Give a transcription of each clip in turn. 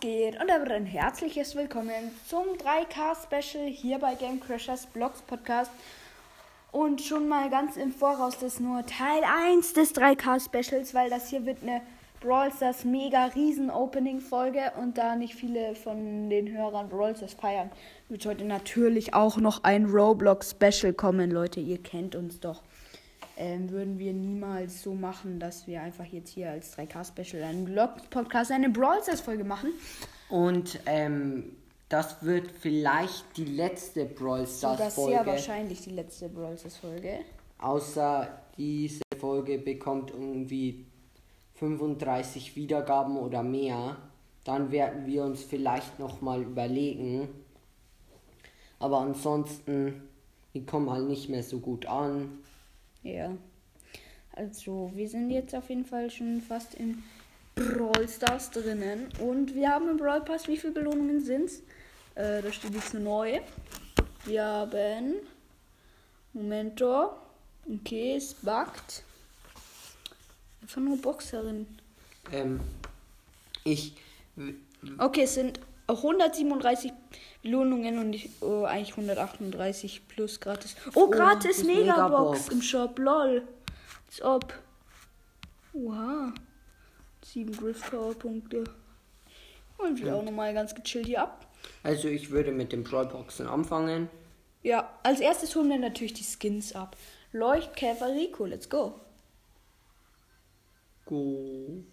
Geht? Und damit ein herzliches Willkommen zum 3K-Special hier bei Game Crashers Blogs Podcast. Und schon mal ganz im Voraus, das ist nur Teil 1 des 3K-Specials, weil das hier wird eine Brawl Stars mega riesen Opening-Folge und da nicht viele von den Hörern Brawl Stars feiern, wird heute natürlich auch noch ein Roblox-Special kommen, Leute. Ihr kennt uns doch ähm, würden wir niemals so machen, dass wir einfach jetzt hier als 3K-Special einen Vlog-Podcast, eine Brawl Stars-Folge machen. Und ähm, das wird vielleicht die letzte Brawl Stars Folge. Das ist sehr wahrscheinlich die letzte Brawl Stars Folge. Außer diese Folge bekommt irgendwie 35 Wiedergaben oder mehr. Dann werden wir uns vielleicht nochmal überlegen. Aber ansonsten, die kommen halt nicht mehr so gut an. Ja. Also, wir sind jetzt auf jeden Fall schon fast in Brawl Stars drinnen. Und wir haben im Brawl Pass, wie viele Belohnungen sind es? Äh, da steht jetzt eine neue. Wir haben. Momento. Okay, es buggt. Einfach nur Boxerin. Ähm, ich. Okay, es sind 137 Belohnungen und ich, oh, eigentlich 138 plus gratis. Oh, oh gratis Megabox, Megabox im Shop, lol. Als ob. Oha. 7 Griff Power Punkte. Und wieder auch nochmal ganz gechillt hier ab. Also ich würde mit den Brawlboxen anfangen. Ja, als erstes holen wir natürlich die Skins ab. Leuchtkäfer Rico, let's go. Go.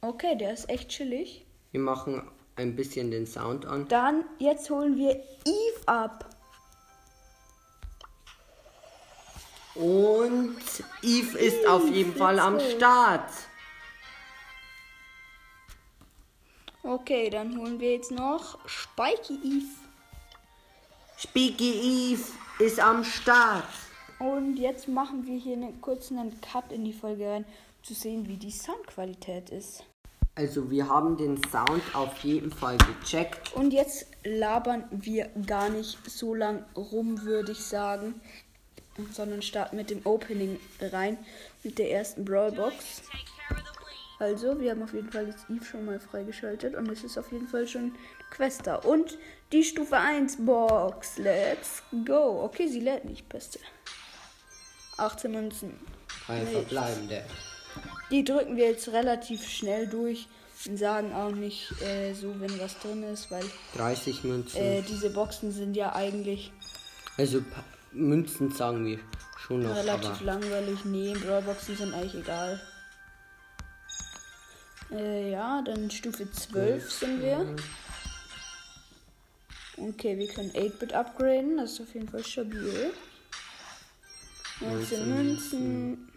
Okay, der ist echt chillig. Wir machen ein bisschen den Sound an. Dann, jetzt holen wir Eve ab. Und Eve ist auf jeden Fall am Start. Okay, dann holen wir jetzt noch Spiky Eve. Spiky Eve ist am Start. Und jetzt machen wir hier einen kurzen Cut in die Folge rein, zu sehen, wie die Soundqualität ist. Also wir haben den Sound auf jeden Fall gecheckt. Und jetzt labern wir gar nicht so lang rum, würde ich sagen. Sondern starten mit dem Opening rein. Mit der ersten Brawlbox. Also, wir haben auf jeden Fall jetzt Eve schon mal freigeschaltet. Und es ist auf jeden Fall schon Quester. Und die Stufe 1 Box. Let's go. Okay, sie lädt nicht. Beste. 18 Münzen. Drei verbleibende. Die drücken wir jetzt relativ schnell durch und sagen auch nicht äh, so, wenn was drin ist, weil 30 Münzen. Äh, diese Boxen sind ja eigentlich. Also Münzen sagen wir schon noch. Relativ langweilig. Nee, Brawlboxen sind eigentlich egal. Äh, ja, dann Stufe 12 sind wir. Okay, wir können 8-Bit upgraden. Das ist auf jeden Fall stabil. 19 Münzen.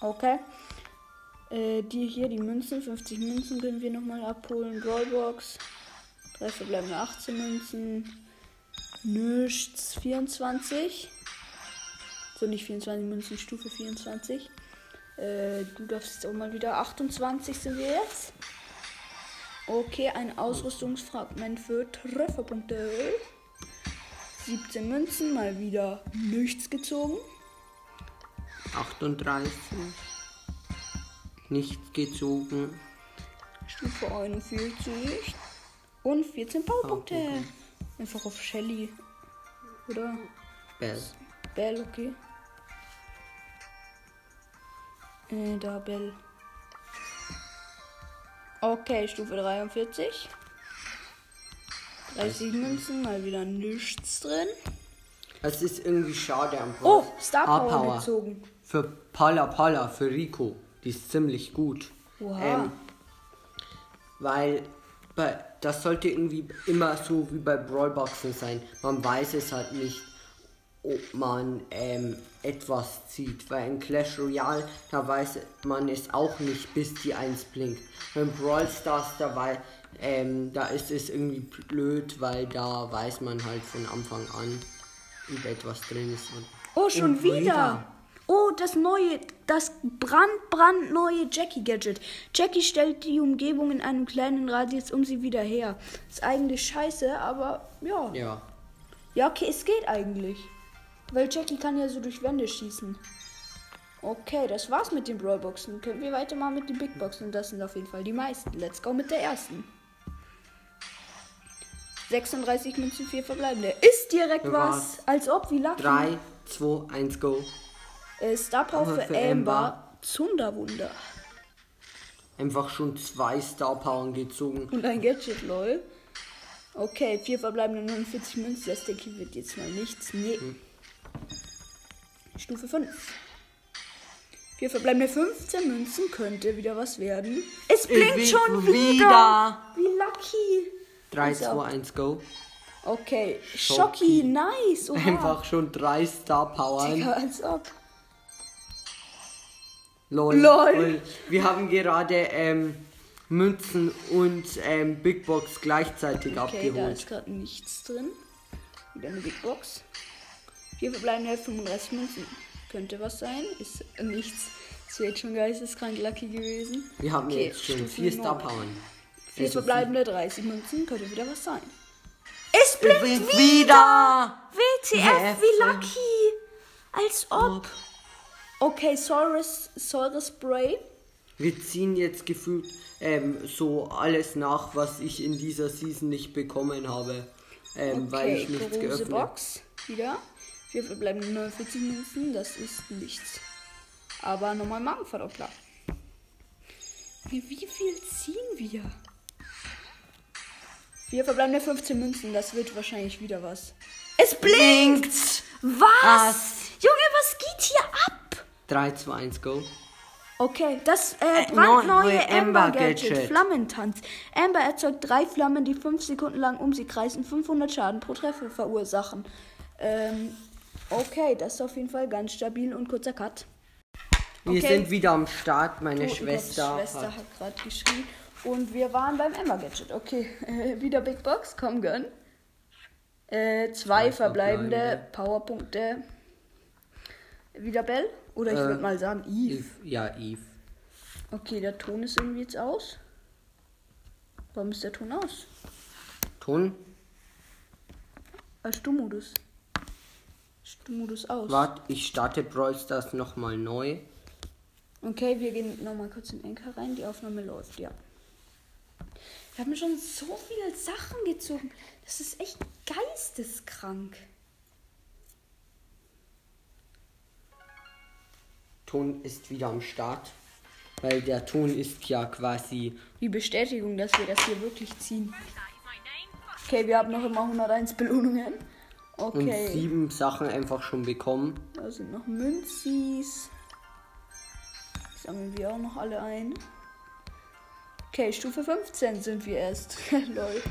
Okay. Äh, die hier, die Münzen, 50 Münzen können wir nochmal abholen. Brawlbox. Drei verbleibende 18 Münzen. Nichts, 24. So, nicht 24 Münzen, Stufe 24. Äh, du darfst auch mal wieder 28 sind wir jetzt. Okay, ein Ausrüstungsfragment für Trefferpunkte. 17 Münzen, mal wieder nichts gezogen. 38 nichts gezogen. Stufe 41. Und 14 Powerpunkte. Okay. Einfach auf Shelly. Oder? Bell. Bell, okay. Äh, da Bell. Okay, Stufe 43. 30 Münzen, mal wieder nichts drin. Es ist irgendwie schade am Power. Oh, Star Power, Power gezogen. Für Pala Pala, für Rico. Die ist ziemlich gut. Wow. Ähm, weil bei, das sollte irgendwie immer so wie bei Brawlboxen sein. Man weiß es halt nicht, ob man ähm, etwas zieht. Weil in Clash Royale, da weiß man es auch nicht, bis die 1 blinkt. Bei Brawl Stars, da, weil, ähm, da ist es irgendwie blöd, weil da weiß man halt von Anfang an, ob etwas drin ist. oh, schon wieder. wieder. Oh, das neue, das brand, brandneue Jackie-Gadget. Jackie stellt die Umgebung in einem kleinen Radius um sie wieder her. Ist eigentlich scheiße, aber ja. Ja. Ja, okay, es geht eigentlich. Weil Jackie kann ja so durch Wände schießen. Okay, das war's mit den Brawlboxen. Können wir weitermachen mit den Big Boxen? Das sind auf jeden Fall die meisten. Let's go mit der ersten. 36 Münzen, 4 verbleibende. Ist direkt was. Als ob, wie lucky. 3, 2, 1, go. Äh, Star Power für, für Amber. Zunderwunder. Einfach schon zwei Star Powern gezogen. Und ein Gadget, lol. Okay, 4 verbleibende 49 Münzen. Das denke ich wird jetzt mal nichts. Nee. Hm. Stufe 5. 4 verbleibende 15 Münzen könnte wieder was werden. Es blinkt will schon wieder. wieder. Wie lucky. 3, Also. 2, 1, go. Okay, Schocki. Schocki, nice. Oha. Einfach schon drei Star Powern. Digga, als ob. Lol. Lol. Wir haben gerade ähm, Münzen und ähm, Big Box gleichzeitig Okay, da abgeholt. ist gerade nichts drin. Wieder eine Big Box. Vier verbleibende 35 Münzen. Könnte was sein. Ist nichts. Es wäre jetzt schon geisteskrank lucky gewesen. Wir haben Okay, jetzt schon Stufe vier Star neun. Powern. Vier Also verbleibende 30 Münzen. Könnte wieder was sein. Es blinkt wieder! wieder! WTF, wie lucky! Als ob. Okay, Saurus, Saurus Spray. Wir ziehen jetzt gefühlt ähm, so alles nach, was ich in dieser Season nicht bekommen habe. Ähm, weil Okay, ich nichts geöffnet Box. Wieder. Vier verbleibende 49 Münzen. Das ist nichts. Aber nochmal Magenverdoppler. Wie, wie viel ziehen wir? Vier verbleibende 15 Münzen. Das wird wahrscheinlich wieder was. Es blinkt! Was? Was? Junge, was geht hier ab? 3, 2, 1, go. Okay, das äh, Äh, brandneue neue Amber Amber Gadget. Gadget. Flammentanz. Amber erzeugt drei Flammen, die fünf Sekunden lang um sie kreisen, 500 Schaden pro Treffer verursachen. Ähm, okay, das ist auf jeden Fall ganz stabil und kurzer Cut. Wir Okay. sind wieder am Start. Meine Oh, Schwester, Schwester hat hat gerade geschrien. Und wir waren beim Amber Gadget. Okay, äh, wieder Big Box, komm, gönn. Äh, zwei verbleibende. Powerpunkte. Wieder Bell? Oder ich Äh, würde mal sagen Eve. Eve. Ja, Eve. Okay, der Ton ist irgendwie jetzt aus. Warum ist der Ton aus? Ton. Als Stummmodus. Stummmodus aus. Warte, ich starte Brawl Stars nochmal neu. Okay, wir gehen nochmal kurz in Enker rein. Die Aufnahme läuft, ja. Wir haben schon so viele Sachen gezogen. Das ist echt geisteskrank. Ton ist wieder am Start. Weil der Ton ist ja quasi. Die Bestätigung, dass wir das hier wirklich ziehen. Okay, wir haben noch immer 101 Belohnungen. Und Okay, sieben Sachen einfach schon bekommen. da sind noch Münzis. Sammeln wir auch noch alle ein. Okay, Stufe 15 sind wir erst. Lol.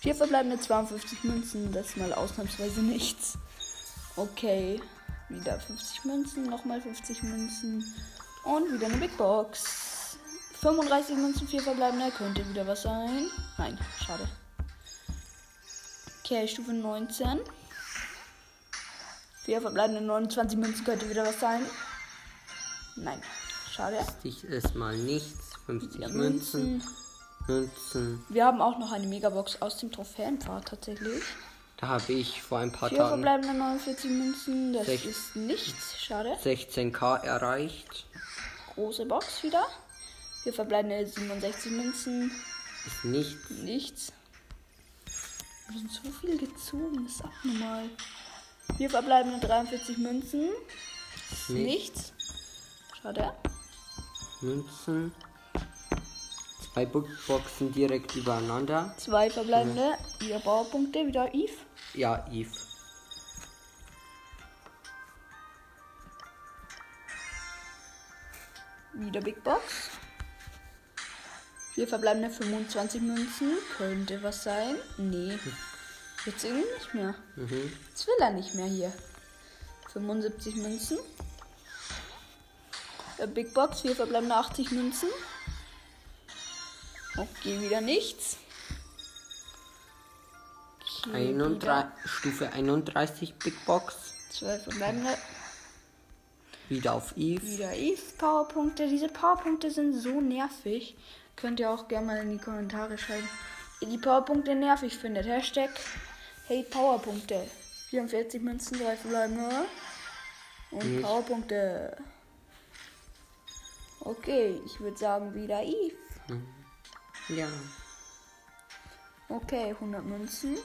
Vier verbleibende 52 Münzen, das ist mal ausnahmsweise nichts. Okay, wieder 50 Münzen, nochmal 50 Münzen und wieder eine Big Box. 35 Münzen, vier verbleibende, könnte wieder was sein. Nein, schade. Okay, Stufe 19. Vier verbleibende 29 Münzen könnte wieder was sein. Nein, schade. Ich ist mal nichts. 50 Wieder Münzen. Münzen. Münzen. Wir haben auch noch eine Megabox aus dem Trophäenpfad tatsächlich. Da habe ich vor ein paar Vier Tagen verbleibende 49 Münzen, das ist nichts, schade. 16k erreicht. Große Box wieder. Vier verbleibende 67 Münzen, Ist nichts. nichts. Wir sind so viel gezogen, das ist abnormal. Vier verbleibende 43 Münzen, Ist nichts. nichts. Schade. Münzen. Zwei Boxen direkt übereinander. Zwei verbleibende, wieder Baupunkte, wieder Eve. Ja, Eve. Wieder Big Box. Vier verbleibende 25 Münzen. Könnte was sein. Nee. Jetzt irgendwie nicht mehr. Mhm. Jetzt will er nicht mehr hier. 75 Münzen. Äh, Big Box, vier verbleibende 80 Münzen. Okay, wieder nichts. Okay, 31, wieder Stufe 31 Big Box. Zwei verbleibende. Wieder auf Eve. Wieder Eve Powerpunkte. Diese Powerpunkte sind so nervig. Könnt ihr auch gerne mal in die Kommentare schreiben. Ihr die Powerpunkte nervig findet. Hashtag Hey Powerpunkte. 44 Münzen, drei verbleibende. Und Powerpunkte. Okay, ich würde sagen wieder Eve. Ja. Okay, 100 Münzen.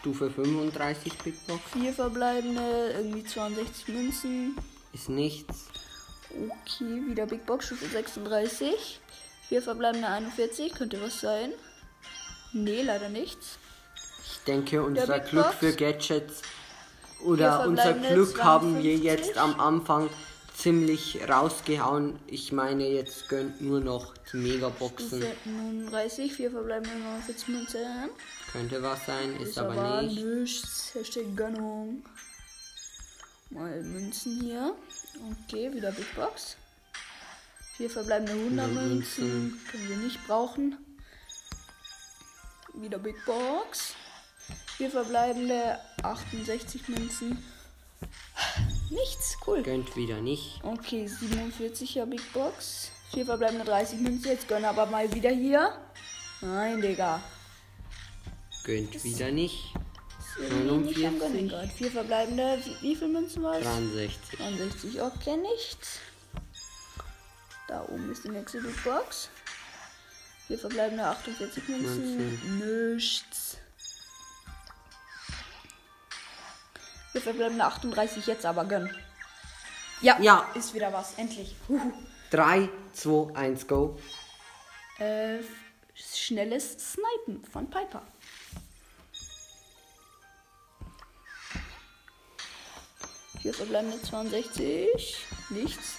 Stufe 35 Big Box. Vier verbleibende, irgendwie 62 Münzen. Ist nichts. Okay, wieder Big Box, Stufe 36. Vier verbleibende 41, könnte was sein. Nee, leider nichts. Ich denke, unser Glück für Gadgets oder unser Glück haben wir 52. jetzt am Anfang ziemlich rausgehauen. Ich meine, jetzt gönnt nur noch die Megaboxen. Stufe 39, vier verbleibende 49 Münzen. Könnte was sein, ist, Ist aber, aber nicht. nichts. Hashtag Gönnung. Mal Münzen hier. Okay, wieder Big Box. Vier verbleibende 100 100 Münzen. Münzen. Können wir nicht brauchen. Wieder Big Box. Vier verbleibende 68 Münzen. Nichts, cool. Gönnt wieder nicht. Okay, 47er Big Box. Vier verbleibende 30 Münzen. Jetzt gönn aber mal wieder hier. Nein, Digga. Gönnt wieder nicht. Ist irgendwie nicht am 49. Gönnen gerade. Vier verbleibende. Wie, wie viel Münzen war es? 63. 69. Okay, nichts. Da oben ist die nächste Big Box. Vier verbleibende 48 Münzen. Nichts. Vier verbleibende 38 jetzt aber gönn. Ja, Ja. ist wieder was. Endlich. Huhu. 3, 2, 1, go. Äh, schnelles Snipen von Piper. Vier verbleibende 62. Nichts.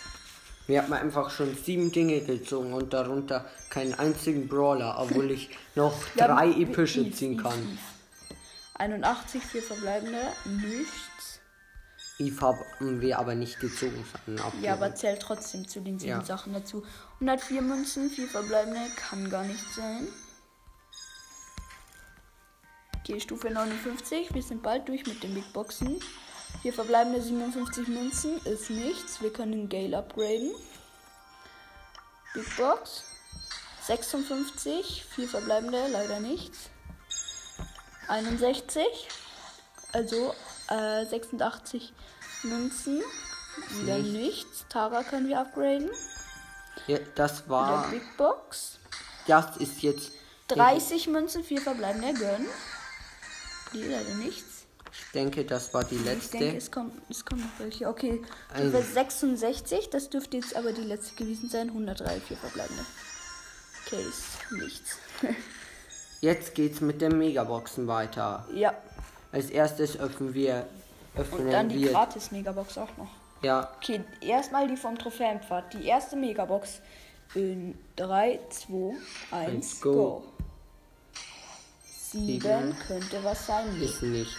Wir haben einfach schon sieben Dinge gezogen und darunter keinen einzigen Brawler, obwohl ich noch Wir drei haben- epische ziehen kann. Eve. 81, vier verbleibende. Nichts. Eve haben wir aber nicht gezogen. Ja, aber zählt trotzdem zu den sieben Ja. Sachen dazu. 104 Münzen, vier verbleibende. Kann gar nicht sein. Okay, Stufe 59. Wir sind bald durch mit den Big Boxen. Vier verbleibende 57 Münzen ist nichts. Wir können Gale upgraden. Big Box. 56. Vier verbleibende, leider nichts. 61. Also äh, 86 Münzen. Wieder Nichts. nichts. Tara können wir upgraden. Ja, das Wieder war. Big Box. Das ist jetzt. 30 Münzen, vier verbleibende gönnen. Die leider nichts. Ich denke, das war die Ich letzte. denke, es kommt, es kommt noch welche. Okay, Also- Stufe 66, das dürfte jetzt aber die letzte gewesen sein. 103, vier verbleibende. Okay, ist nichts. Jetzt geht's mit den Megaboxen weiter. ja, Als erstes öffnen wir. und Öffnen dann die wir. Gratis-Megabox auch noch. Ja, Okay, erstmal die vom Trophäenpfad. Die erste Megabox in 3, 2, 1, Eins, go. go. 7 Sieben. könnte was sein. Ist nichts.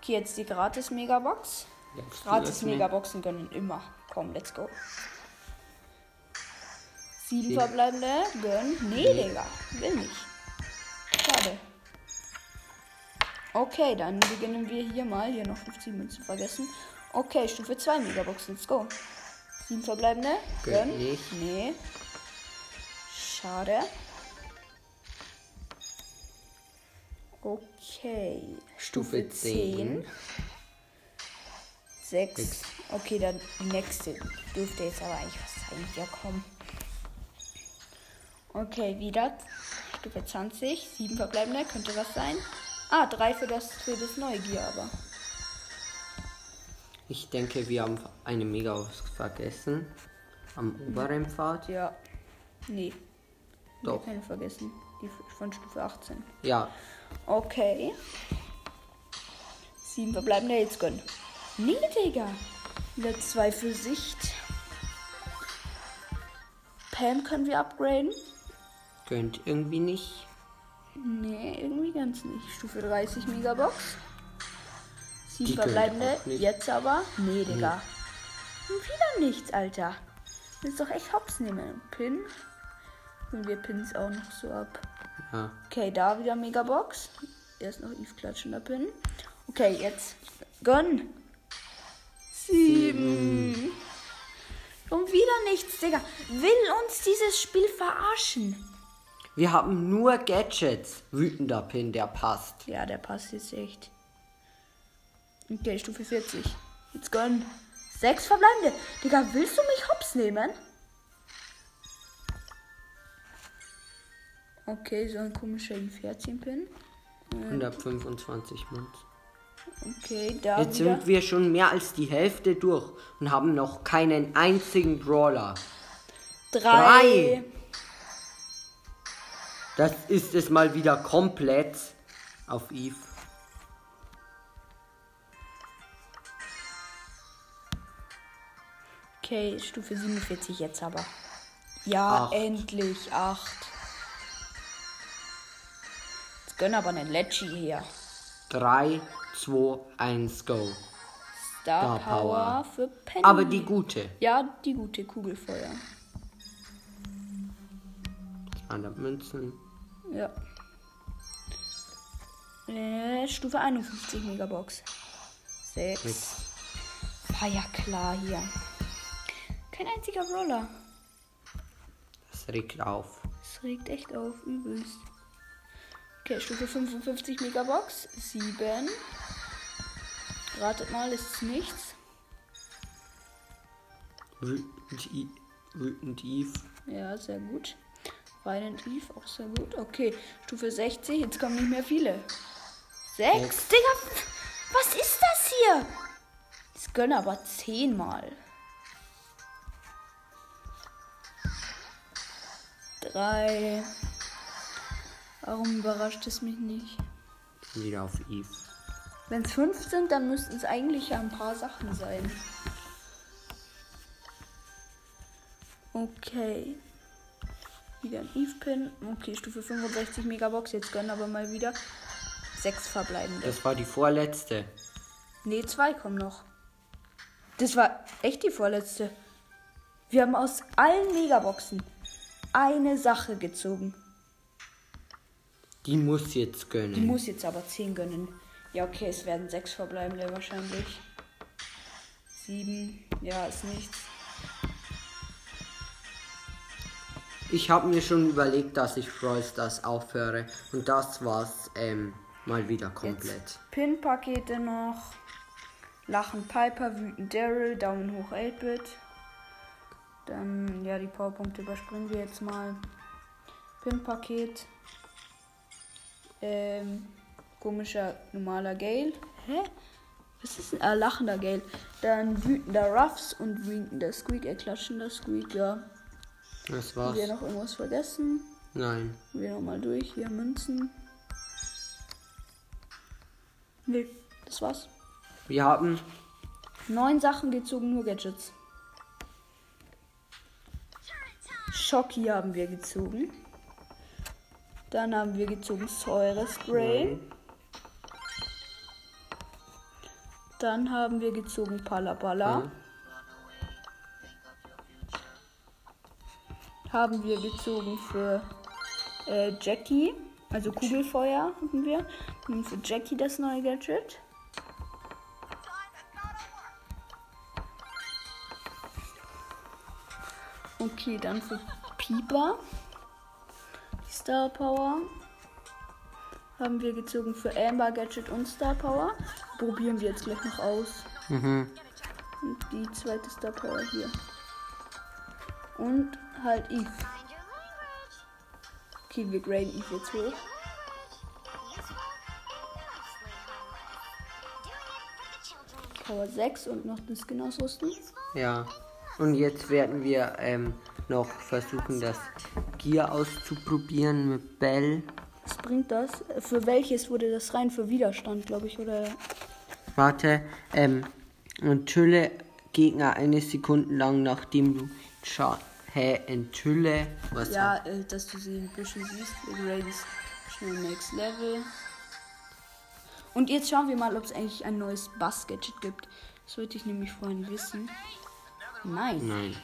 Okay, jetzt die Gratis-Megabox. Jetzt Gratis öffnen. Megaboxen gönnen immer. Komm, let's go. Sieben verbleibende gönnen. Nee, Digga. Will nicht. Schade. Okay, dann beginnen wir hier mal. Hier noch 50 Münzen vergessen. Okay, Stufe 2 Megaboxen. Let's go. Sieben verbleibende. Gönn. nicht. Nee. Schade. Okay. Stufe 10. 6. Sechs. Okay, dann nächste dürfte jetzt aber eigentlich was sein. Ja, komm. Okay, wieder. Stufe 20. 7 verbleibende. Könnte was sein. Ah, 3 für das, für das Neugier aber. Ich denke, wir haben eine Megabox vergessen. Am oberen Pfad. Ja. Nee. Doch. Können vergessen. Die von Stufe 18. Ja, Okay. Sieben verbleibende jetzt gönnen. Nee, Digga. Wieder zwei für Sicht. Pam können wir upgraden. Gönnt irgendwie nicht. Nee, irgendwie ganz nicht. Stufe 30 Megabox. Sieben verbleibende. Jetzt aber. Nee, Digga. Und wieder nichts, Alter. Ist doch echt hops nehmen. Pin. Und wir Pins auch noch so ab. Ja. Okay, da wieder Megabox. Erst noch Eve klatschender Pin. Okay, jetzt Gönn. Sieben. Und wieder nichts, Digga. Will uns dieses Spiel verarschen? Wir haben nur Gadgets. Wütender Pin, der passt. Ja, der passt jetzt echt. Okay, Stufe 40. Jetzt gönn. Sechs verbleibende. Digga, willst du mich hops nehmen? Okay, so ein komischer I14-Pin. 125 Münzen. Okay, da Jetzt wieder. sind wir schon mehr als die Hälfte durch und haben noch keinen einzigen Brawler. Drei. drei. Das ist es mal wieder komplett auf Eve. Okay, Stufe 47 jetzt aber. Ja, Acht. endlich. Acht. Jetzt gönn aber einen Lecci hier. 3, 2, 1, go. Star Star Power Power. für Penny. Aber die gute. Ja, die gute Kugelfeuer. 200 Münzen. Ja. Äh, Stufe 51 Megabox. 6. Nix. War ja klar hier. Kein einziger Roller. Das regt auf. Das regt echt auf, übelst. Okay, Stufe 55 Megabox. 7. Ratet mal, ist es nichts. Wütend Eve. Ja, sehr gut. Weinend Eve, auch sehr gut. Okay, Stufe 60, jetzt kommen nicht mehr viele. Sechs? Sechs. Digga, was ist das hier? Das gönnen aber zehnmal. Drei. Warum überrascht es mich nicht? Wieder auf Eve. Wenn es fünf sind, dann müssten es eigentlich ja ein paar Sachen sein. Okay. Wieder ein Eve-Pin. Okay, Stufe 65 Megabox. Jetzt gönnen aber mal wieder sechs verbleibende. Das war die vorletzte. Nee, zwei kommen noch. Das war echt die vorletzte. Wir haben aus allen Megaboxen eine Sache gezogen. Die muss jetzt gönnen. Die muss jetzt aber 10 gönnen. Ja, okay, es werden 6 verbleibende wahrscheinlich. 7. Ja, ist nichts. Ich habe mir schon überlegt, dass ich Brawl Stars aufhöre. Und das war's ähm, mal wieder komplett. Pin-Pakete noch. Lachen Piper, wütend Daryl, Daumen hoch 8-Bit. Dann, ja, die Powerpunkte überspringen wir jetzt mal. Pin-Paket. Ähm, komischer, normaler Gale. Hä? Was ist denn? Ah, lachender Gale. Dann wütender Ruffs und wütender Squeak. Er klatschender Squeak, ja. Das Haben war's. wir noch irgendwas vergessen? Nein. Wir nochmal durch. Hier Münzen. Nee, das war's. Wir haben Neun Sachen gezogen, nur Gadgets. Schocki haben wir gezogen. Dann haben wir gezogen Säurespray. Dann haben wir gezogen Palabala. Ja. Haben wir gezogen für äh, Jackie. Also Kugelfeuer haben wir. Und für Jackie das neue Gadget. Okay, dann für Pieper. Die Star Power. Haben wir gezogen für Amber Gadget und Star Power. Probieren wir jetzt gleich noch aus. Mhm. Und die zweite Star Power hier. Und halt Eve. Okay, wir graden Eve jetzt hoch. Power 6 und noch den Skin ausrüsten. Ja. Und jetzt werden wir ähm, noch versuchen, das Gear auszuprobieren mit Bell. Was bringt das? Äh, Für welches wurde das rein? Für Widerstand, glaube ich, oder? Warte, ähm, enthülle Gegner eine Sekunde lang, nachdem du Scha Hä, enthülle. Was Ja, äh, dass du sie ein bisschen siehst. Es schnell Next Level. Und jetzt schauen wir mal, ob es eigentlich ein neues Bass-Gadget gibt. Das wollte ich nämlich vorhin wissen. Nein, Nein.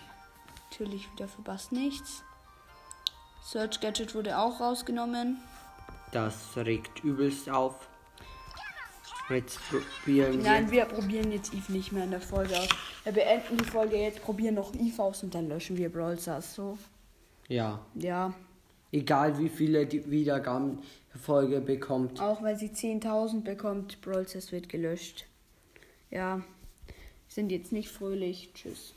natürlich wieder für Bass nichts. Search Gadget wurde auch rausgenommen. Das regt übelst auf. Jetzt probieren wir. Nein, wir probieren jetzt Eve nicht mehr in der Folge aus. Wir beenden die Folge jetzt, probieren noch Eve aus und dann löschen wir Brawl Stars, so. Ja. Ja. Egal wie viele die Wiedergaben die Folge bekommt. Auch weil sie 10.000 bekommt, Brawl Stars wird gelöscht. Ja. Sind jetzt nicht fröhlich. Tschüss.